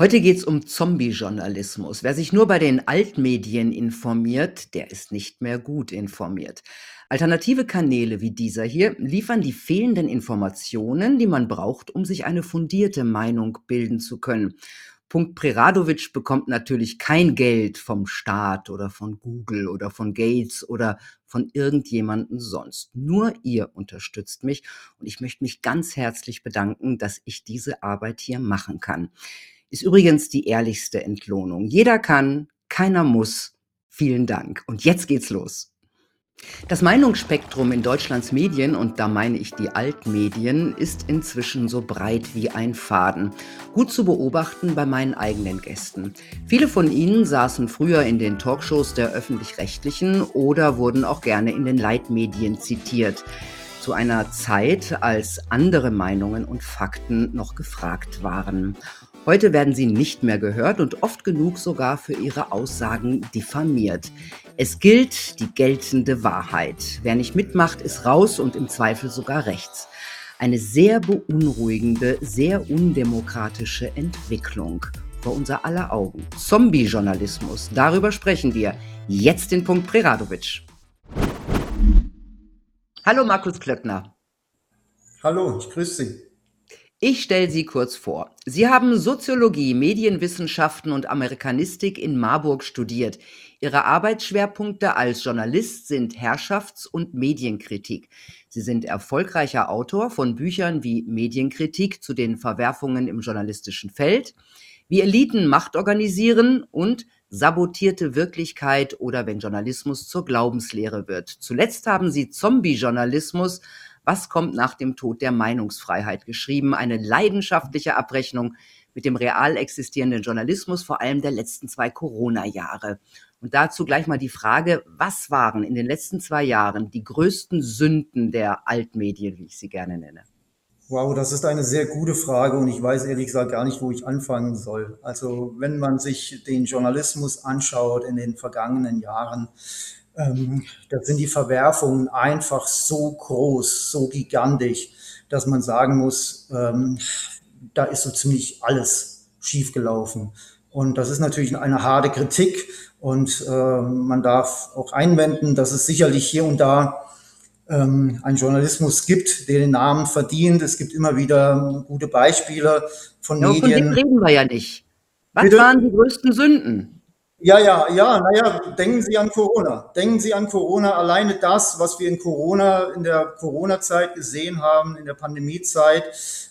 Heute geht es um Zombie-Journalismus. Wer sich nur bei den Altmedien informiert, der ist nicht mehr gut informiert. Alternative Kanäle wie dieser hier liefern die fehlenden Informationen, die man braucht, um sich eine fundierte Meinung bilden zu können. Punkt Preradovic bekommt natürlich kein Geld vom Staat oder von Google oder von Gates oder von irgendjemanden sonst. Nur ihr unterstützt mich und ich möchte mich ganz herzlich bedanken, dass ich diese Arbeit hier machen kann. Ist übrigens die ehrlichste Entlohnung. Jeder kann, keiner muss. Vielen Dank. Und jetzt geht's los. Das Meinungsspektrum in Deutschlands Medien, und da meine ich die Altmedien, ist inzwischen so breit wie ein Faden. Gut zu beobachten bei meinen eigenen Gästen. Viele von ihnen saßen früher in den Talkshows der öffentlich-rechtlichen oder wurden auch gerne in den Leitmedien zitiert. Zu einer Zeit, als andere Meinungen und Fakten noch gefragt waren. Heute werden sie nicht mehr gehört und oft genug sogar für ihre Aussagen diffamiert. Es gilt die geltende Wahrheit. Wer nicht mitmacht, ist raus und im Zweifel sogar rechts. Eine sehr beunruhigende, sehr undemokratische Entwicklung vor unser aller Augen. Zombie-Journalismus, darüber sprechen wir. Jetzt den Punkt Preradovic. Hallo Markus Klöckner. Hallo, ich grüße Sie. Ich stelle Sie kurz vor. Sie haben Soziologie, Medienwissenschaften und Amerikanistik in Marburg studiert. Ihre Arbeitsschwerpunkte als Journalist sind Herrschafts- und Medienkritik. Sie sind erfolgreicher Autor von Büchern wie Medienkritik zu den Verwerfungen im journalistischen Feld, wie Eliten Macht organisieren und sabotierte Wirklichkeit oder wenn Journalismus zur Glaubenslehre wird. Zuletzt haben Sie Zombie-Journalismus was kommt nach dem Tod der Meinungsfreiheit geschrieben? Eine leidenschaftliche Abrechnung mit dem real existierenden Journalismus, vor allem der letzten zwei Corona-Jahre. Und dazu gleich mal die Frage, was waren in den letzten zwei Jahren die größten Sünden der Altmedien, wie ich sie gerne nenne? Wow, das ist eine sehr gute Frage und ich weiß ehrlich gesagt gar nicht, wo ich anfangen soll. Also wenn man sich den Journalismus anschaut in den vergangenen Jahren, ähm, da sind die Verwerfungen einfach so groß, so gigantisch, dass man sagen muss, ähm, da ist so ziemlich alles schiefgelaufen. Und das ist natürlich eine harte Kritik und äh, man darf auch einwenden, dass es sicherlich hier und da ähm, einen Journalismus gibt, der den Namen verdient. Es gibt immer wieder gute Beispiele von ja, Medien. Von denen reden wir ja nicht. Was Bitte? waren die größten Sünden? Ja, ja, ja, naja, denken Sie an Corona. Denken Sie an Corona. Alleine das, was wir in Corona, in der Corona-Zeit gesehen haben, in der Pandemiezeit,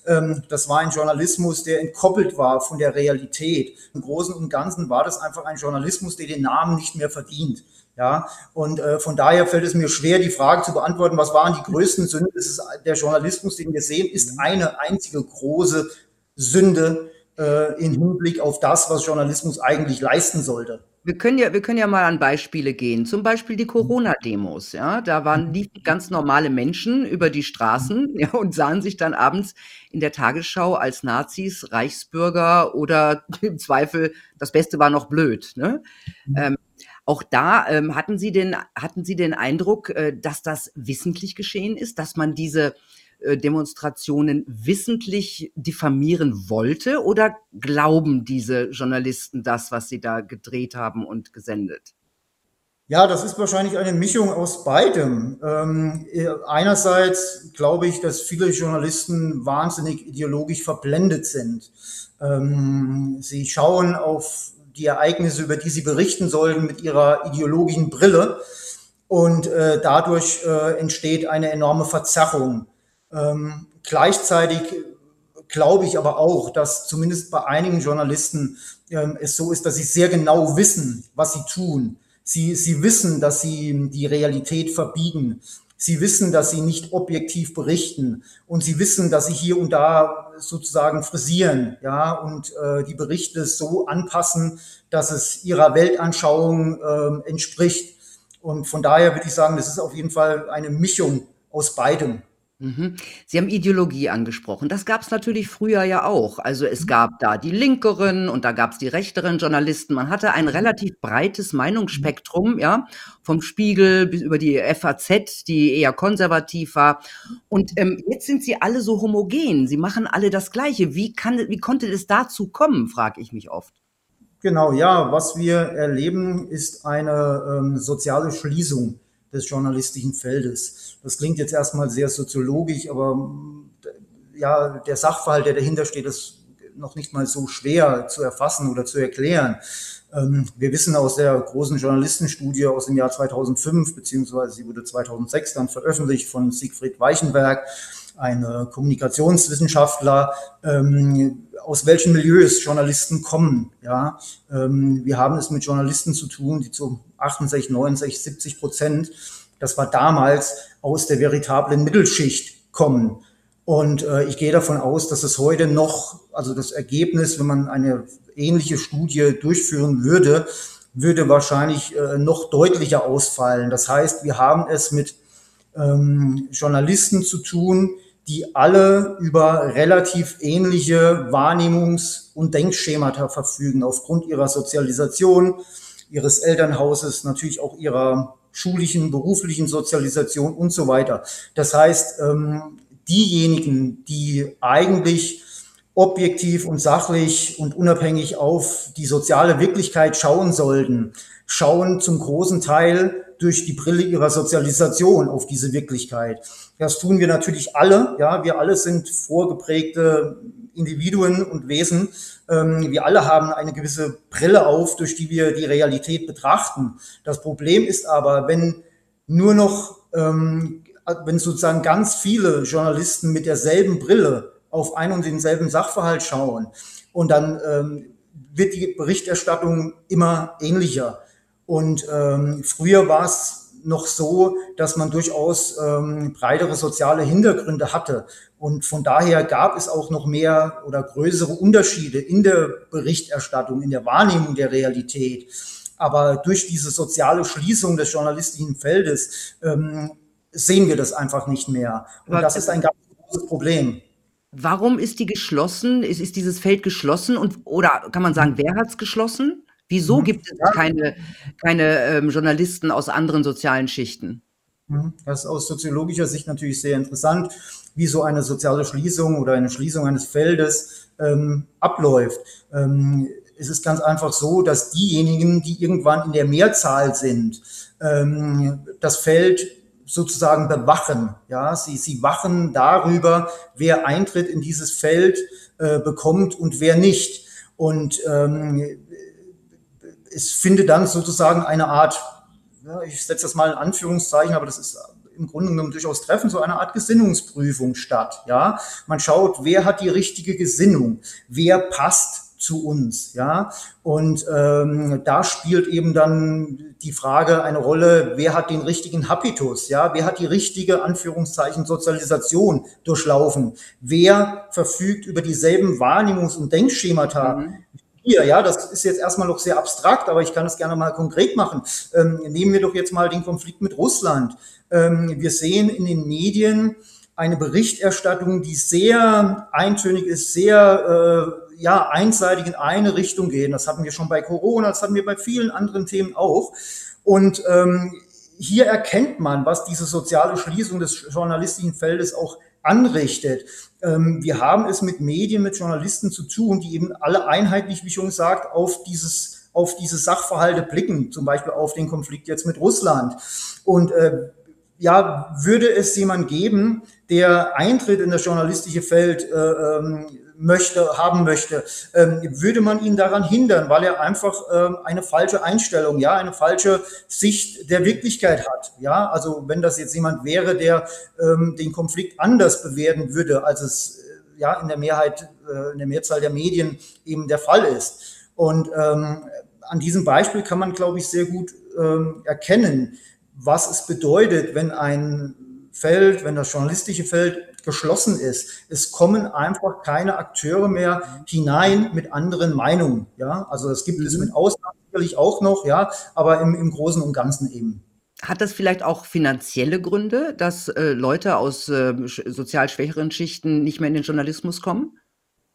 ähm, das war ein Journalismus, der entkoppelt war von der Realität. Im Großen und Ganzen war das einfach ein Journalismus, der den Namen nicht mehr verdient. Ja, und äh, von daher fällt es mir schwer, die Frage zu beantworten, was waren die größten Sünden? Der Journalismus, den wir sehen, ist eine einzige große Sünde, äh, im Hinblick auf das, was Journalismus eigentlich leisten sollte. Wir können ja, wir können ja mal an Beispiele gehen. Zum Beispiel die Corona-Demos. Ja, da waren mhm. liefen ganz normale Menschen über die Straßen ja, und sahen sich dann abends in der Tagesschau als Nazis, Reichsbürger oder im Zweifel das Beste war noch blöd. Ne? Mhm. Ähm, auch da ähm, hatten Sie den hatten Sie den Eindruck, äh, dass das wissentlich geschehen ist, dass man diese äh, Demonstrationen wissentlich diffamieren wollte oder glauben diese Journalisten das, was sie da gedreht haben und gesendet? Ja, das ist wahrscheinlich eine Mischung aus beidem. Ähm, einerseits glaube ich, dass viele Journalisten wahnsinnig ideologisch verblendet sind. Ähm, sie schauen auf die Ereignisse, über die sie berichten sollen, mit ihrer ideologischen Brille und äh, dadurch äh, entsteht eine enorme Verzerrung. Ähm, gleichzeitig glaube ich aber auch, dass zumindest bei einigen Journalisten ähm, es so ist, dass sie sehr genau wissen, was sie tun. Sie, sie wissen, dass sie die Realität verbiegen. Sie wissen, dass sie nicht objektiv berichten und sie wissen, dass sie hier und da sozusagen frisieren, ja, und äh, die Berichte so anpassen, dass es ihrer Weltanschauung äh, entspricht. Und von daher würde ich sagen, das ist auf jeden Fall eine Mischung aus beidem. Mhm. Sie haben Ideologie angesprochen. Das gab es natürlich früher ja auch. Also es gab da die linkeren und da gab es die rechteren Journalisten. Man hatte ein relativ breites Meinungsspektrum, ja, vom Spiegel bis über die FAZ, die eher konservativ war. Und ähm, jetzt sind sie alle so homogen. Sie machen alle das Gleiche. Wie, kann, wie konnte es dazu kommen, frage ich mich oft. Genau, ja, was wir erleben, ist eine ähm, soziale Schließung des journalistischen Feldes. Das klingt jetzt erstmal sehr soziologisch, aber ja, der Sachverhalt, der dahinter steht, ist noch nicht mal so schwer zu erfassen oder zu erklären. Ähm, wir wissen aus der großen Journalistenstudie aus dem Jahr 2005, beziehungsweise sie wurde 2006 dann veröffentlicht von Siegfried Weichenberg, ein Kommunikationswissenschaftler, ähm, aus welchen Milieus Journalisten kommen. Ja, ähm, wir haben es mit Journalisten zu tun, die zu 68, 69, 70 Prozent, das war damals aus der veritablen Mittelschicht kommen. Und äh, ich gehe davon aus, dass es heute noch, also das Ergebnis, wenn man eine ähnliche Studie durchführen würde, würde wahrscheinlich äh, noch deutlicher ausfallen. Das heißt, wir haben es mit ähm, Journalisten zu tun, die alle über relativ ähnliche Wahrnehmungs- und Denkschemata verfügen, aufgrund ihrer Sozialisation, ihres Elternhauses, natürlich auch ihrer schulischen, beruflichen Sozialisation und so weiter. Das heißt, ähm, diejenigen, die eigentlich objektiv und sachlich und unabhängig auf die soziale Wirklichkeit schauen sollten, schauen zum großen Teil durch die Brille ihrer Sozialisation auf diese Wirklichkeit. Das tun wir natürlich alle. Ja, wir alle sind vorgeprägte Individuen und Wesen. Ähm, wir alle haben eine gewisse Brille auf, durch die wir die Realität betrachten. Das Problem ist aber, wenn nur noch, ähm, wenn sozusagen ganz viele Journalisten mit derselben Brille auf einen und denselben Sachverhalt schauen und dann ähm, wird die Berichterstattung immer ähnlicher. Und ähm, früher war es noch so, dass man durchaus ähm, breitere soziale Hintergründe hatte. Und von daher gab es auch noch mehr oder größere Unterschiede in der Berichterstattung, in der Wahrnehmung der Realität. Aber durch diese soziale Schließung des journalistischen Feldes ähm, sehen wir das einfach nicht mehr. Und das ist ein ganz großes Problem. Warum ist die geschlossen? Ist, ist dieses Feld geschlossen? Und, oder kann man sagen, wer hat es geschlossen? Wieso mhm. gibt es keine, keine ähm, Journalisten aus anderen sozialen Schichten? Mhm. Das ist aus soziologischer Sicht natürlich sehr interessant, wie so eine soziale Schließung oder eine Schließung eines Feldes ähm, abläuft. Ähm, es ist ganz einfach so, dass diejenigen, die irgendwann in der Mehrzahl sind, ähm, das Feld sozusagen bewachen. Ja, sie, sie wachen darüber, wer Eintritt in dieses Feld äh, bekommt und wer nicht. Und ähm, es findet dann sozusagen eine Art, ja, ich setze das mal in Anführungszeichen, aber das ist im Grunde genommen durchaus treffend, so eine Art Gesinnungsprüfung statt. Ja, man schaut, wer hat die richtige Gesinnung, wer passt zu uns, ja. Und ähm, da spielt eben dann die Frage eine Rolle, wer hat den richtigen Habitus, ja, wer hat die richtige Anführungszeichen Sozialisation durchlaufen, wer verfügt über dieselben Wahrnehmungs- und Denkschemata mhm hier, ja, das ist jetzt erstmal noch sehr abstrakt, aber ich kann es gerne mal konkret machen. Ähm, nehmen wir doch jetzt mal den Konflikt mit Russland. Ähm, wir sehen in den Medien eine Berichterstattung, die sehr eintönig ist, sehr äh, ja, einseitig in eine Richtung gehen. Das hatten wir schon bei Corona, das hatten wir bei vielen anderen Themen auch. Und ähm, hier erkennt man, was diese soziale Schließung des journalistischen Feldes auch anrichtet. Ähm, wir haben es mit Medien, mit Journalisten zu tun, die eben alle einheitlich, wie schon gesagt, auf dieses auf diese Sachverhalte blicken, zum Beispiel auf den Konflikt jetzt mit Russland. Und äh, ja, würde es jemand geben, der Eintritt in das journalistische Feld äh, ähm, möchte, haben möchte, ähm, würde man ihn daran hindern, weil er einfach ähm, eine falsche Einstellung, ja, eine falsche Sicht der Wirklichkeit hat. Ja, also wenn das jetzt jemand wäre, der ähm, den Konflikt anders bewerten würde, als es äh, ja in der Mehrheit, äh, in der Mehrzahl der Medien eben der Fall ist. Und ähm, an diesem Beispiel kann man, glaube ich, sehr gut ähm, erkennen, was es bedeutet, wenn ein Feld, wenn das journalistische Feld geschlossen ist. Es kommen einfach keine Akteure mehr hinein mit anderen Meinungen. Ja, also das gibt mhm. es mit Ausnahmen sicherlich auch noch, ja, aber im, im Großen und Ganzen eben. Hat das vielleicht auch finanzielle Gründe, dass, äh, Leute aus, sch sozial schwächeren Schichten nicht mehr in den Journalismus kommen?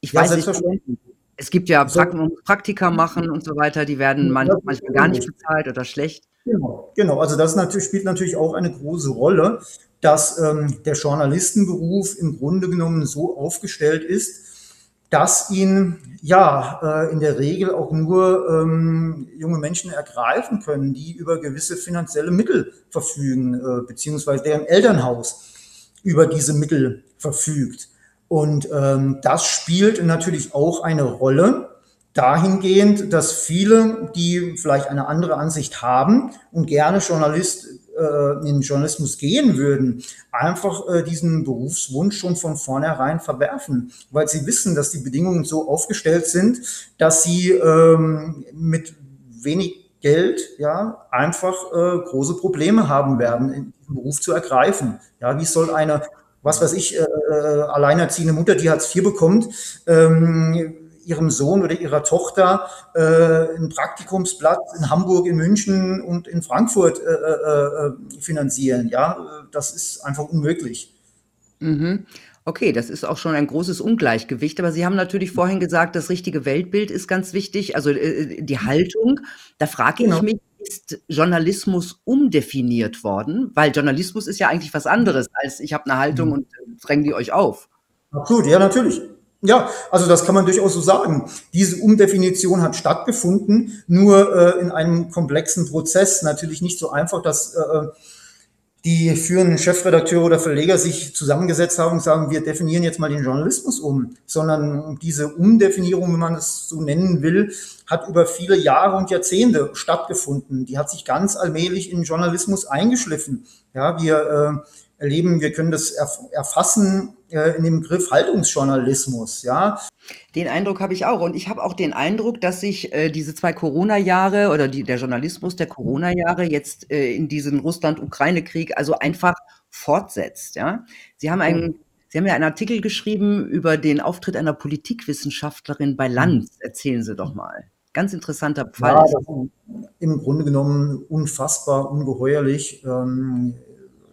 Ich Ja, weiß nicht selbstverständlich. es gibt ja Praktika machen und so weiter, die werden manch manchmal gar nicht bezahlt oder schlecht. Genau, genau. Also das natürlich spielt natürlich auch eine große Rolle, dass, ähm, der Journalistenberuf im Grunde genommen so aufgestellt ist, dass ihn, ja, äh, in der Regel auch nur, ähm, junge Menschen ergreifen können, die über gewisse finanzielle Mittel verfügen, äh, beziehungsweise deren Elternhaus über diese Mittel verfügt. Und, ähm, das spielt natürlich auch eine Rolle dahingehend, dass viele, die vielleicht eine andere Ansicht haben und gerne Journalist äh, in den Journalismus gehen würden, einfach äh, diesen Berufswunsch schon von vornherein verwerfen, weil sie wissen, dass die Bedingungen so aufgestellt sind, dass sie ähm, mit wenig Geld ja einfach äh, große Probleme haben werden, diesen Beruf zu ergreifen. Ja, wie soll eine, was weiß ich, äh, äh alleinerziehende Mutter, die Hartz IV bekommt, ähm, ihrem Sohn oder ihrer Tochter äh, einen Praktikumsplatz in Hamburg, in München und in Frankfurt äh, äh, äh, finanzieren. Ja, das ist einfach unmöglich. Mhm. Okay, das ist auch schon ein großes Ungleichgewicht. Aber Sie haben natürlich vorhin gesagt, das richtige Weltbild ist ganz wichtig, also, äh, die Haltung. Da frage ich Genau. mich, ist Journalismus umdefiniert worden? Weil Journalismus ist ja eigentlich was anderes als ich habe 'ne Haltung Mhm. und, äh, dränge die euch auf. Absolut, ja, natürlich. Ja, also das kann man durchaus so sagen. Diese Umdefinition hat stattgefunden, nur äh, in einem komplexen Prozess. Natürlich nicht so einfach, dass äh, die führenden Chefredakteure oder Verleger sich zusammengesetzt haben und sagen, wir definieren jetzt mal den Journalismus um, sondern diese Umdefinierung, wenn man es so nennen will, hat über viele Jahre und Jahrzehnte stattgefunden. Die hat sich ganz allmählich in den Journalismus eingeschliffen. Ja, wir äh, erleben, wir können das erf erfassen äh, in dem Begriff Haltungsjournalismus, ja. Den Eindruck habe ich auch. Und ich habe auch den Eindruck, dass sich, äh, diese 2 Corona-Jahre oder die der Journalismus der Corona-Jahre jetzt, äh, in diesem Russland-Ukraine-Krieg also einfach fortsetzt, ja? Sie haben einen Sie haben ja einen Artikel geschrieben über den Auftritt einer Politikwissenschaftlerin bei Lanz. Erzählen Sie doch mal. Ganz interessanter Fall Ja, im Grunde genommen unfassbar ungeheuerlich. Ähm,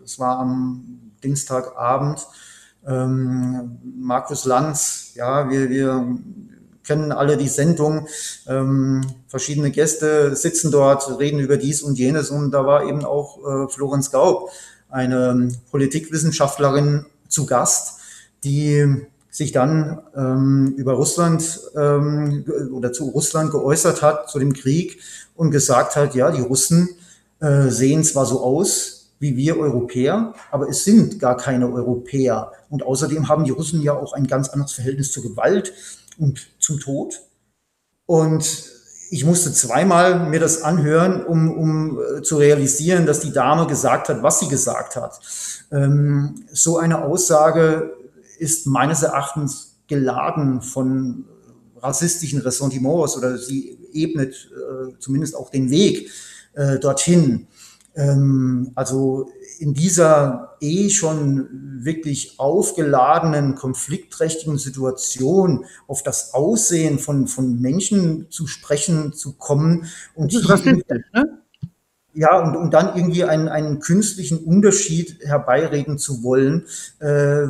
es war am Dienstagabend. Ähm, Markus Lanz, ja, wir, wir kennen alle die Sendung. Ähm, verschiedene Gäste sitzen dort, reden über dies und jenes. Und da war eben auch äh, Florenz Gaub, eine Politikwissenschaftlerin, zu Gast, die sich dann ähm, über Russland ähm, oder zu Russland geäußert hat, zu dem Krieg und gesagt hat, ja, die Russen äh, sehen zwar so aus wie wir Europäer, aber es sind gar keine Europäer. Und außerdem haben die Russen ja auch ein ganz anderes Verhältnis zur Gewalt und zum Tod. Und ich musste zweimal mir das anhören, um, um äh, zu realisieren, dass die Dame gesagt hat, was sie gesagt hat. Ähm, so eine Aussage ist meines Erachtens geladen von rassistischen Ressentiments oder sie ebnet äh, zumindest auch den Weg äh, dorthin. Ähm, also in dieser eh schon wirklich aufgeladenen, konfliktträchtigen Situation auf das Aussehen von, von Menschen zu sprechen zu kommen und Das ist ne? ja, und, und dann irgendwie einen, einen künstlichen Unterschied herbeireden zu wollen. Äh,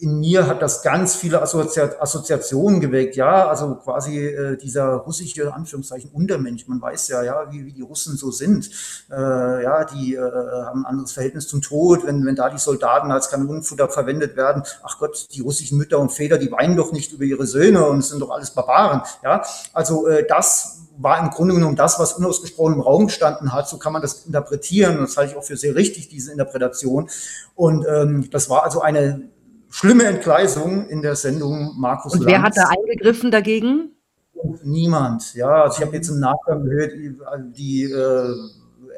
in mir hat das ganz viele Assozi Assoziationen geweckt, ja, also quasi äh, dieser russische Anführungszeichen Untermensch. Man weiß ja, ja, wie, wie die Russen so sind. Äh, ja, die äh, haben ein anderes Verhältnis zum Tod, wenn, wenn da die Soldaten als Kanonenfutter verwendet werden. Ach Gott, die russischen Mütter und Väter, die weinen doch nicht über ihre Söhne und sind doch alles Barbaren. Ja, also äh, das war im Grunde genommen das, was unausgesprochen im Raum gestanden hat. So kann man das interpretieren. Das halte ich auch für sehr richtig, diese Interpretation. Und ähm, das war also eine schlimme Entgleisung in der Sendung Markus Und wer Lanz. hat da eingegriffen dagegen? Niemand. Ja, also ich habe jetzt im Nachgang gehört, die äh,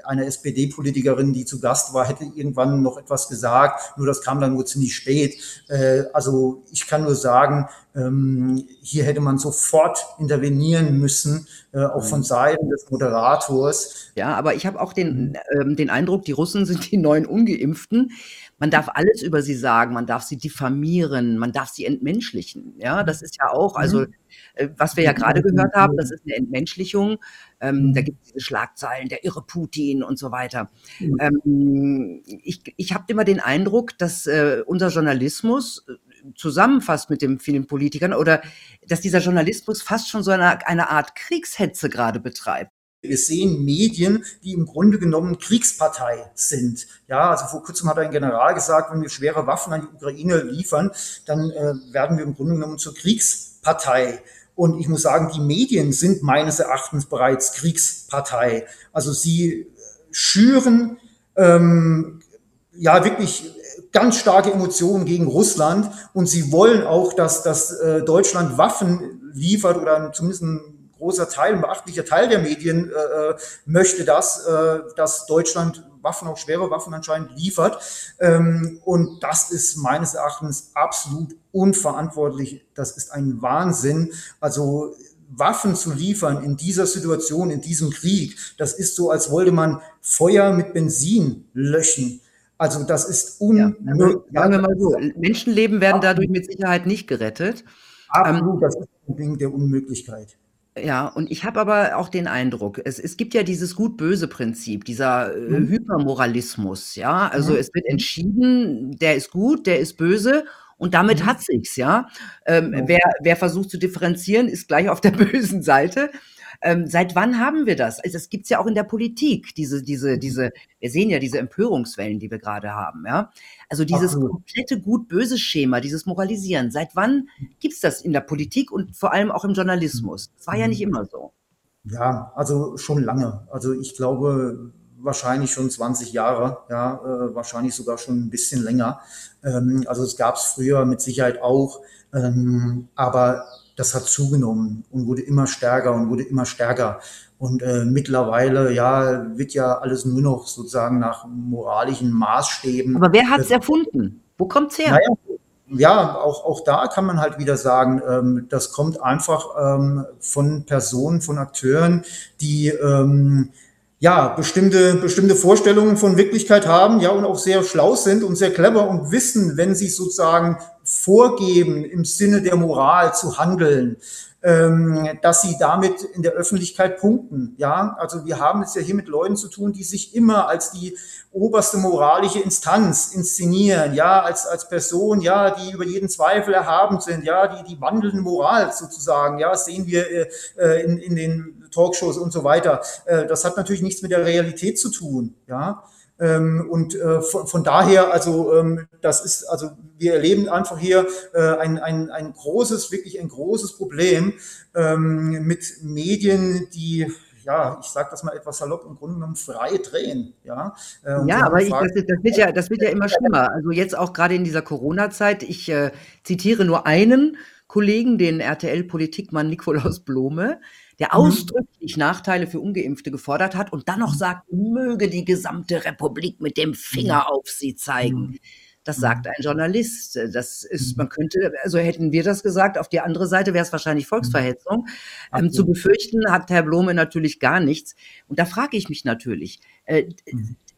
eine SPD-Politikerin, die zu Gast war, hätte irgendwann noch etwas gesagt. Nur das kam dann nur ziemlich spät. Äh, also ich kann nur sagen, ähm, hier hätte man sofort intervenieren müssen, äh, auch von Seiten des Moderators. Ja, aber ich habe auch den, ähm, den Eindruck, die Russen sind die neuen Ungeimpften. Man darf alles über sie sagen, man darf sie diffamieren, man darf sie entmenschlichen. Ja, das ist ja auch, also Mhm. äh, was wir ja gerade gehört haben, das ist eine Entmenschlichung. Ähm, da Mhm. gibt es diese Schlagzeilen, der irre Putin und so weiter. Mhm. Ähm, ich ich habe immer den Eindruck, dass äh, unser Journalismus äh, zusammenfasst mit den vielen Politikern oder dass dieser Journalismus fast schon so eine, eine Art Kriegshetze gerade betreibt. Wir sehen Medien, die im Grunde genommen Kriegspartei sind. Ja, also vor kurzem hat ein General gesagt, wenn wir schwere Waffen an die Ukraine liefern, dann äh, werden wir im Grunde genommen zur Kriegspartei. Und ich muss sagen, die Medien sind meines Erachtens bereits Kriegspartei. Also sie schüren ähm, ja wirklich ganz starke Emotionen gegen Russland und sie wollen auch, dass, dass äh, Deutschland Waffen liefert oder zumindest ein großer Teil, ein beachtlicher Teil der Medien äh, möchte das, äh, dass Deutschland Waffen, auch schwere Waffen anscheinend liefert. Ähm, und das ist meines Erachtens absolut unverantwortlich. Das ist ein Wahnsinn. Also Waffen zu liefern in dieser Situation, in diesem Krieg, das ist so, als wollte man Feuer mit Benzin löschen. Also das ist unmöglich. Ja, also, sagen wir mal so, Menschenleben werden dadurch mit Sicherheit nicht gerettet. Absolut, ähm, das ist ein Ding der Unmöglichkeit. Ja, und ich habe aber auch den Eindruck, es, es gibt ja dieses Gut-Böse-Prinzip, dieser äh, Mhm. Hypermoralismus, ja. Also Mhm. es wird entschieden, der ist gut, der ist böse und damit Mhm. hat sich's, ja. Ähm, Ja. wer, wer versucht zu differenzieren, ist gleich auf der bösen Seite. Ähm, seit wann haben wir das? Also, das gibt's ja auch in der Politik, diese, diese, diese, wir sehen ja diese Empörungswellen, die wir gerade haben, ja. Also dieses Absolut. komplette Gut-Böse-Schema, dieses Moralisieren. Seit wann gibt's das in der Politik und vor allem auch im Journalismus? Das war ja nicht immer so. Ja, also schon lange. Also ich glaube wahrscheinlich schon 20 Jahre, ja, äh, wahrscheinlich sogar schon ein bisschen länger. Ähm, also es gab es früher mit Sicherheit auch, ähm, aber das hat zugenommen und wurde immer stärker und wurde immer stärker. Und äh, mittlerweile, ja, wird ja alles nur noch sozusagen nach moralischen Maßstäben. Aber wer hat's erfunden? Wo kommt's her? Naja, ja, auch, auch da kann man halt wieder sagen, ähm, das kommt einfach ähm, von Personen, von Akteuren, die ähm, ja bestimmte, bestimmte Vorstellungen von Wirklichkeit haben, ja, und auch sehr schlau sind und sehr clever und wissen, wenn sie sozusagen vorgeben, im Sinne der Moral zu handeln, ähm, dass sie damit in der Öffentlichkeit punkten. Ja, also wir haben es ja hier mit Leuten zu tun, die sich immer als die oberste moralische Instanz inszenieren, ja, als, als Person, ja, die über jeden Zweifel erhaben sind, ja, die, die wandelnde Moral sozusagen, ja, das sehen wir äh, in, in den Talkshows und so weiter. Äh, das hat natürlich nichts mit der Realität zu tun, ja. Ähm, und äh, von, daher, also ähm, das ist, also wir erleben einfach hier äh, ein, ein, ein großes, wirklich ein großes Problem ähm, mit Medien, die ja, ich sage das mal etwas salopp, im Grunde genommen frei drehen. Ja, äh, ja aber ich, das, das, wird ja, das wird ja immer schlimmer. Also jetzt auch gerade in dieser Corona-Zeit, ich äh, zitiere nur einen Kollegen, den RTL-Politikmann Nikolaus Blome, der ausdrücklich mhm. Nachteile für Ungeimpfte gefordert hat und dann noch sagt, möge die gesamte Republik mit dem Finger auf sie zeigen. Das sagt ein Journalist. Das ist, man könnte, also hätten wir das gesagt, auf die andere Seite wäre es wahrscheinlich Volksverhetzung. Ähm, zu befürchten hat Herr Blome natürlich gar nichts. Und da frage ich mich natürlich, äh,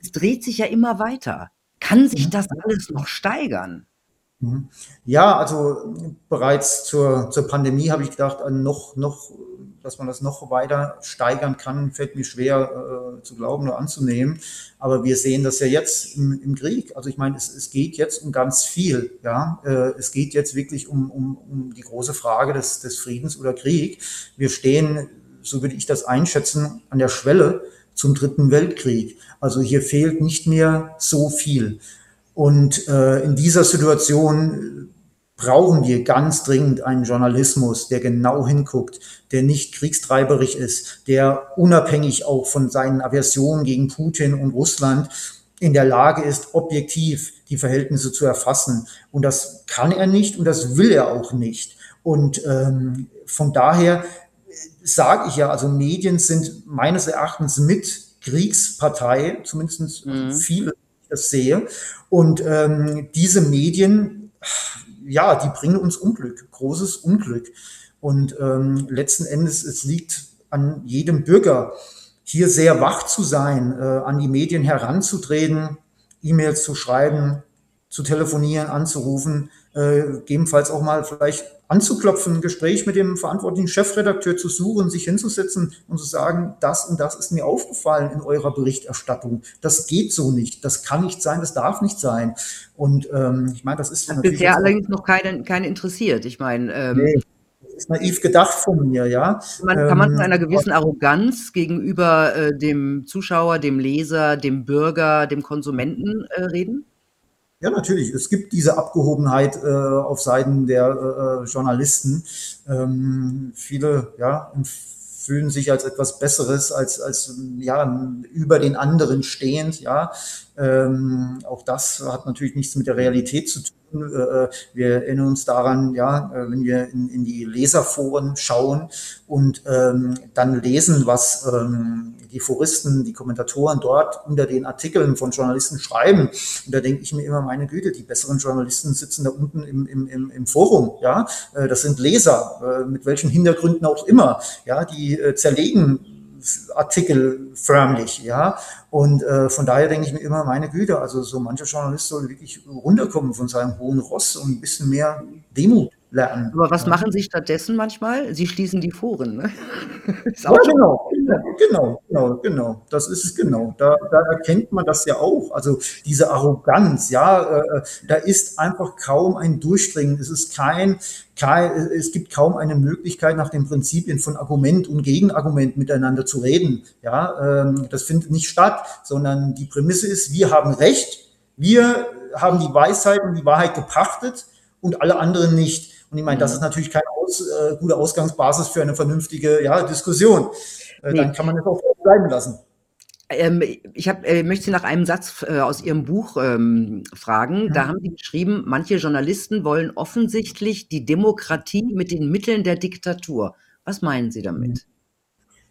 es dreht sich ja immer weiter. Kann sich das alles noch steigern? Ja, also bereits zur, zur Pandemie habe ich gedacht, noch, noch, dass man das noch weiter steigern kann, fällt mir schwer äh, zu glauben oder anzunehmen. Aber wir sehen das ja jetzt im, im Krieg. Also ich meine, es, es geht jetzt um ganz viel. Ja, äh, es geht jetzt wirklich um, um, um die große Frage des, des Friedens oder Krieg. Wir stehen, so würde ich das einschätzen, an der Schwelle zum dritten Weltkrieg. Also hier fehlt nicht mehr so viel. Und äh, in dieser Situation brauchen wir ganz dringend einen Journalismus, der genau hinguckt, der nicht kriegstreiberig ist, der unabhängig auch von seinen Aversionen gegen Putin und Russland in der Lage ist, objektiv die Verhältnisse zu erfassen. Und das kann er nicht und das will er auch nicht. Und ähm, von daher sage ich ja, also Medien sind meines Erachtens mit Kriegspartei, zumindest mhm. viele das sehe. Und ähm, diese Medien, ja, die bringen uns Unglück, großes Unglück. Und ähm, letzten Endes, es liegt an jedem Bürger, hier sehr wach zu sein, äh, an die Medien heranzutreten, E-Mails zu schreiben, zu telefonieren, anzurufen, äh, gegebenenfalls auch mal vielleicht anzuklopfen, ein Gespräch mit dem verantwortlichen Chefredakteur zu suchen, sich hinzusetzen und zu sagen, das und das ist mir aufgefallen in eurer Berichterstattung. Das geht so nicht, das kann nicht sein, das darf nicht sein. Und ähm, ich meine, das ist das bisher allerdings noch keinen keine interessiert. Ich meine, ähm, nee ist naiv gedacht von mir, ja. Man, kann man von ähm, einer gewissen Arroganz gegenüber äh, dem Zuschauer, dem Leser, dem Bürger, dem Konsumenten äh, reden? Ja, natürlich. Es gibt diese Abgehobenheit äh, auf Seiten der äh, äh Journalisten. Ähm, viele ja, fühlen sich als etwas Besseres, als, als ja, über den anderen stehend. Ja. Ähm, auch das hat natürlich nichts mit der Realität zu tun. Äh, wir erinnern uns daran, ja, äh, wenn wir in, in die Leserforen schauen und ähm, dann lesen, was ähm, die Foristen, die Kommentatoren dort unter den Artikeln von Journalisten schreiben. Und da denke ich mir immer, meine Güte, die besseren Journalisten sitzen da unten im, im, im, Forum. Ja, äh, das sind Leser, mit welchen Hintergründen auch immer. Ja, die zerlegen Artikel förmlich, ja. Und äh, von daher denke ich mir immer, meine Güte, also so mancher Journalist soll wirklich runterkommen von seinem hohen Ross und ein bisschen mehr Demut lernen. Aber was machen Sie stattdessen manchmal? Sie schließen die Foren, ne? ja, genau, genau, genau, genau. Das ist genau. Da, da erkennt man das ja auch. Also diese Arroganz, ja, äh, da ist einfach kaum ein Durchdringen. Es ist kein, kein, es gibt kaum eine Möglichkeit, nach den Prinzipien von Argument und Gegenargument miteinander zu reden. Ja, ähm, das findet nicht statt, sondern die Prämisse ist, wir haben Recht, wir haben die Weisheit und die Wahrheit gepachtet und alle anderen nicht. Und ich meine, das mhm. ist natürlich keine aus, äh, gute Ausgangsbasis für eine vernünftige ja, Diskussion. Äh, nee. Dann kann man es auch bleiben lassen. Ähm, ich hab, äh, möchte Sie nach einem Satz äh, aus Ihrem Buch ähm, fragen. Mhm. Da haben Sie geschrieben, manche Journalisten wollen offensichtlich die Demokratie mit den Mitteln der Diktatur. Was meinen Sie damit?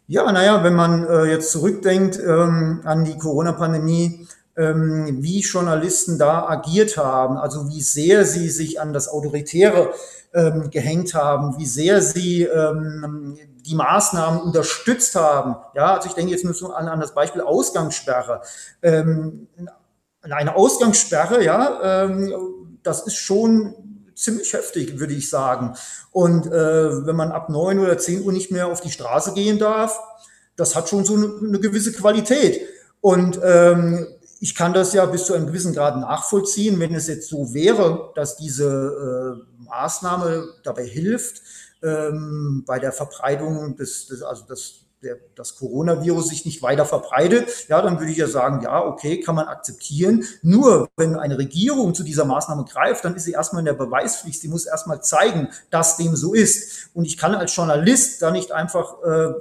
Ja, naja, wenn man äh, jetzt zurückdenkt ähm, an die Corona-Pandemie, ähm, wie Journalisten da agiert haben, also wie sehr sie sich an das Autoritäre ähm, gehängt haben, wie sehr sie ähm, die Maßnahmen unterstützt haben. Ja, also ich denke jetzt nur so an, an das Beispiel Ausgangssperre. Ähm, eine Ausgangssperre, ja, ähm, das ist schon ziemlich heftig, würde ich sagen. Und äh, wenn man ab neun oder zehn Uhr nicht mehr auf die Straße gehen darf, das hat schon so eine, eine gewisse Qualität. Und ähm, ich kann das ja bis zu einem gewissen Grad nachvollziehen, wenn es jetzt so wäre, dass diese äh, Maßnahme dabei hilft, ähm, bei der Verbreitung des, des also das, der, das Coronavirus sich nicht weiter verbreitet, ja, dann würde ich ja sagen, ja, okay, kann man akzeptieren. Nur wenn eine Regierung zu dieser Maßnahme greift, dann ist sie erstmal in der Beweispflicht. Sie muss erstmal zeigen, dass dem so ist. Und ich kann als Journalist da nicht einfach äh,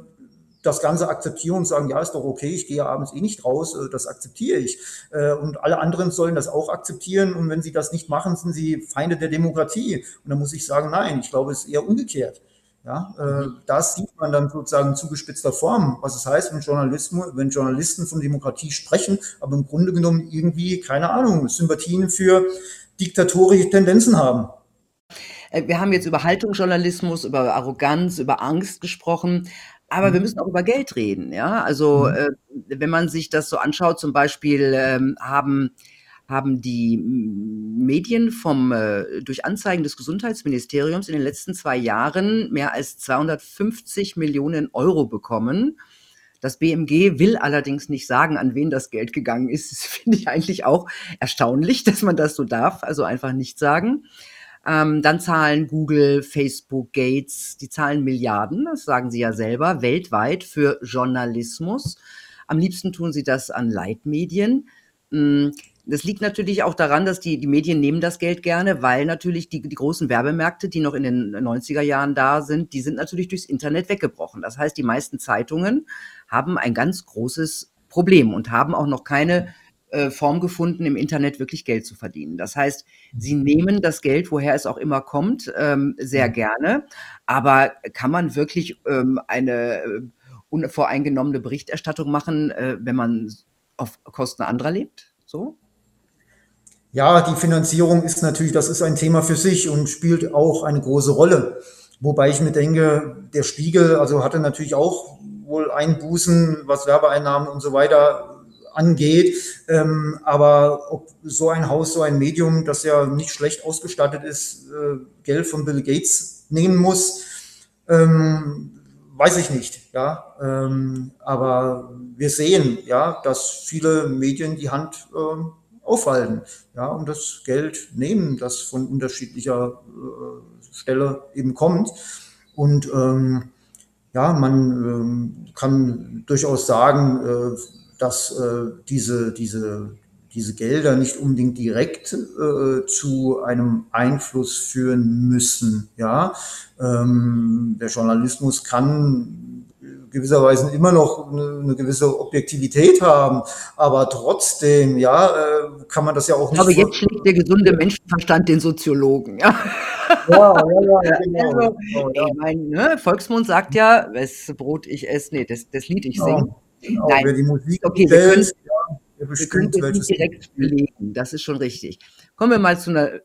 das Ganze akzeptieren und sagen, ja, ist doch okay, ich gehe abends eh nicht raus, äh, das akzeptiere ich. Äh, und alle anderen sollen das auch akzeptieren. Und wenn sie das nicht machen, sind sie Feinde der Demokratie. Und dann muss ich sagen, nein, ich glaube, es ist eher umgekehrt. Ja, äh, das sieht man dann sozusagen in zugespitzter Form. Was es heißt, wenn, Journalismus, wenn Journalisten von Demokratie sprechen, aber im Grunde genommen irgendwie, keine Ahnung, Sympathien für diktatorische Tendenzen haben. Wir haben jetzt über Haltungsjournalismus, über Arroganz, über Angst gesprochen. Aber wir mhm. müssen auch über Geld reden, ja. Also mhm. äh, wenn man sich das so anschaut, zum Beispiel ähm, haben haben die Medien vom äh, durch Anzeigen des Gesundheitsministeriums in den letzten zwei Jahren mehr als 250 Millionen Euro bekommen. Das BMG will allerdings nicht sagen, an wen das Geld gegangen ist. Das finde ich eigentlich auch erstaunlich, dass man das so darf, also einfach nicht sagen. Ähm, dann zahlen Google, Facebook, Gates, die zahlen Milliarden, das sagen sie ja selber, weltweit für Journalismus. Am liebsten tun sie das an Leitmedien. Hm, das liegt natürlich auch daran, dass die, die Medien nehmen das Geld gerne, weil natürlich die, die großen Werbemärkte, die noch in den 90er Jahren da sind, die sind natürlich durchs Internet weggebrochen. Das heißt, die meisten Zeitungen haben ein ganz großes Problem und haben auch noch keine äh, Form gefunden, im Internet wirklich Geld zu verdienen. Das heißt, sie mhm. nehmen das Geld, woher es auch immer kommt, ähm, sehr mhm. gerne. Aber kann man wirklich ähm, eine äh, unvoreingenommene Berichterstattung machen, äh, wenn man auf Kosten anderer lebt? So? Ja, die Finanzierung ist natürlich, das ist ein Thema für sich und spielt auch eine große Rolle. Wobei ich mir denke, der Spiegel, also hatte natürlich auch wohl Einbußen, was Werbeeinnahmen und so weiter angeht. Ähm, aber ob so ein Haus, so ein Medium, das ja nicht schlecht ausgestattet ist, äh, Geld von Bill Gates nehmen muss, ähm, weiß ich nicht. Ja, ähm, aber wir sehen, ja, dass viele Medien die Hand ähm, aufhalten, ja, und das Geld nehmen, das von unterschiedlicher äh, Stelle eben kommt. Und ähm, ja, man ähm, kann durchaus sagen, äh, dass äh, diese, diese, diese Gelder nicht unbedingt direkt äh, zu einem Einfluss führen müssen. Ja, ähm, der Journalismus kann gewisserweise immer noch eine, eine, gewisse Objektivität haben, aber trotzdem, ja, äh, kann man das ja auch nicht. Aber jetzt schlägt der gesunde Menschenverstand den Soziologen. Ja, ja, ja, ja genau. Also, genau. Ich meine, ne, Volksmund sagt ja, das Brot ich esse, nee, das, das Lied ich singe. Genau, Nein. wer die Musik okay, wir können, ja, bestimmt, wir nicht direkt belegen, das ist schon richtig. Kommen wir mal zu einer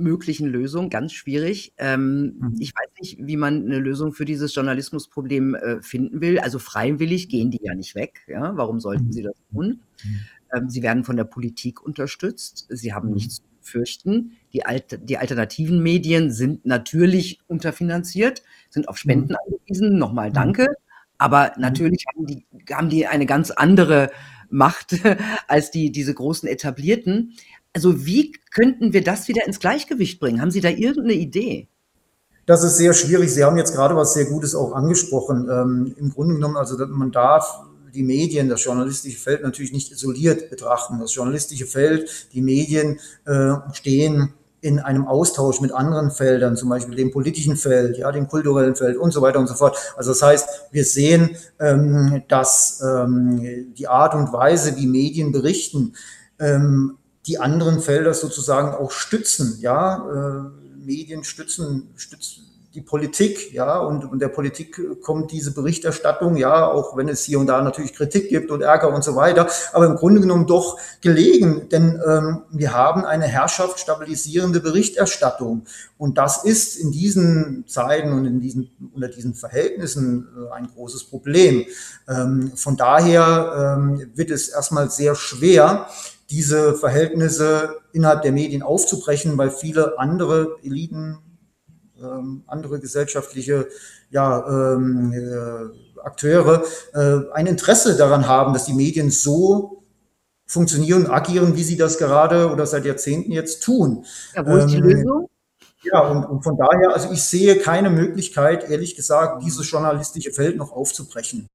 möglichen Lösung, ganz schwierig. Ähm, mhm. Ich weiß nicht, wie man eine Lösung für dieses Journalismusproblem äh, finden will. Also freiwillig gehen die ja nicht weg. Ja? Warum sollten mhm. sie das tun? Mhm. Ähm, sie werden von der Politik unterstützt. Sie haben mhm. nichts zu fürchten. Die, Alt die alternativen Medien sind natürlich unterfinanziert, sind auf Spenden mhm. angewiesen. Nochmal danke. Aber natürlich haben die, haben die eine ganz andere Macht als die, diese großen etablierten. Also wie könnten wir das wieder ins Gleichgewicht bringen? Haben Sie da irgendeine Idee? Das ist sehr schwierig. Sie haben jetzt gerade was sehr Gutes auch angesprochen. Ähm, Im Grunde genommen, also man darf die Medien, das journalistische Feld natürlich nicht isoliert betrachten. Das journalistische Feld, die Medien äh, stehen in einem Austausch mit anderen Feldern, zum Beispiel dem politischen Feld, ja, dem kulturellen Feld und so weiter und so fort. Also das heißt, wir sehen, ähm, dass ähm, die Art und Weise, wie Medien berichten, ähm, die anderen Felder sozusagen auch stützen, ja, äh, Medien stützen, stützen die Politik, ja, und, und der Politik kommt diese Berichterstattung, ja, auch wenn es hier und da natürlich Kritik gibt und Ärger und so weiter, aber im Grunde genommen doch gelegen, denn ähm, wir haben eine herrschaftsstabilisierende Berichterstattung und das ist in diesen Zeiten und in diesen, unter diesen Verhältnissen äh, ein großes Problem. Ähm, von daher ähm, wird es erstmal sehr schwer, diese Verhältnisse innerhalb der Medien aufzubrechen, weil viele andere Eliten, ähm, andere gesellschaftliche ja, ähm, äh, Akteure äh, ein Interesse daran haben, dass die Medien so funktionieren und agieren, wie sie das gerade oder seit Jahrzehnten jetzt tun. Ja, wo ist die ähm, Lösung? Ja, und, und, von daher, also ich sehe keine Möglichkeit, ehrlich gesagt, dieses journalistische Feld noch aufzubrechen.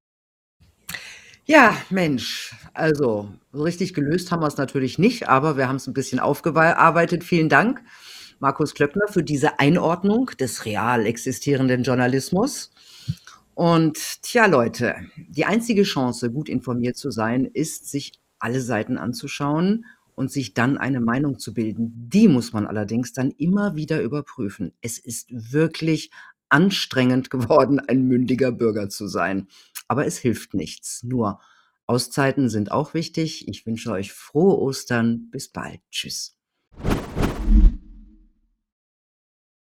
Ja, Mensch, also so richtig gelöst haben wir es natürlich nicht, aber wir haben es ein bisschen aufgearbeitet. Vielen Dank, Markus Klöckner, für diese Einordnung des real existierenden Journalismus. Und tja, Leute, die einzige Chance, gut informiert zu sein, ist, sich alle Seiten anzuschauen und sich dann eine Meinung zu bilden. Die muss man allerdings dann immer wieder überprüfen. Es ist wirklich anstrengend geworden, ein mündiger Bürger zu sein. Aber es hilft nichts. Nur Auszeiten sind auch wichtig. Ich wünsche euch frohe Ostern. Bis bald. Tschüss.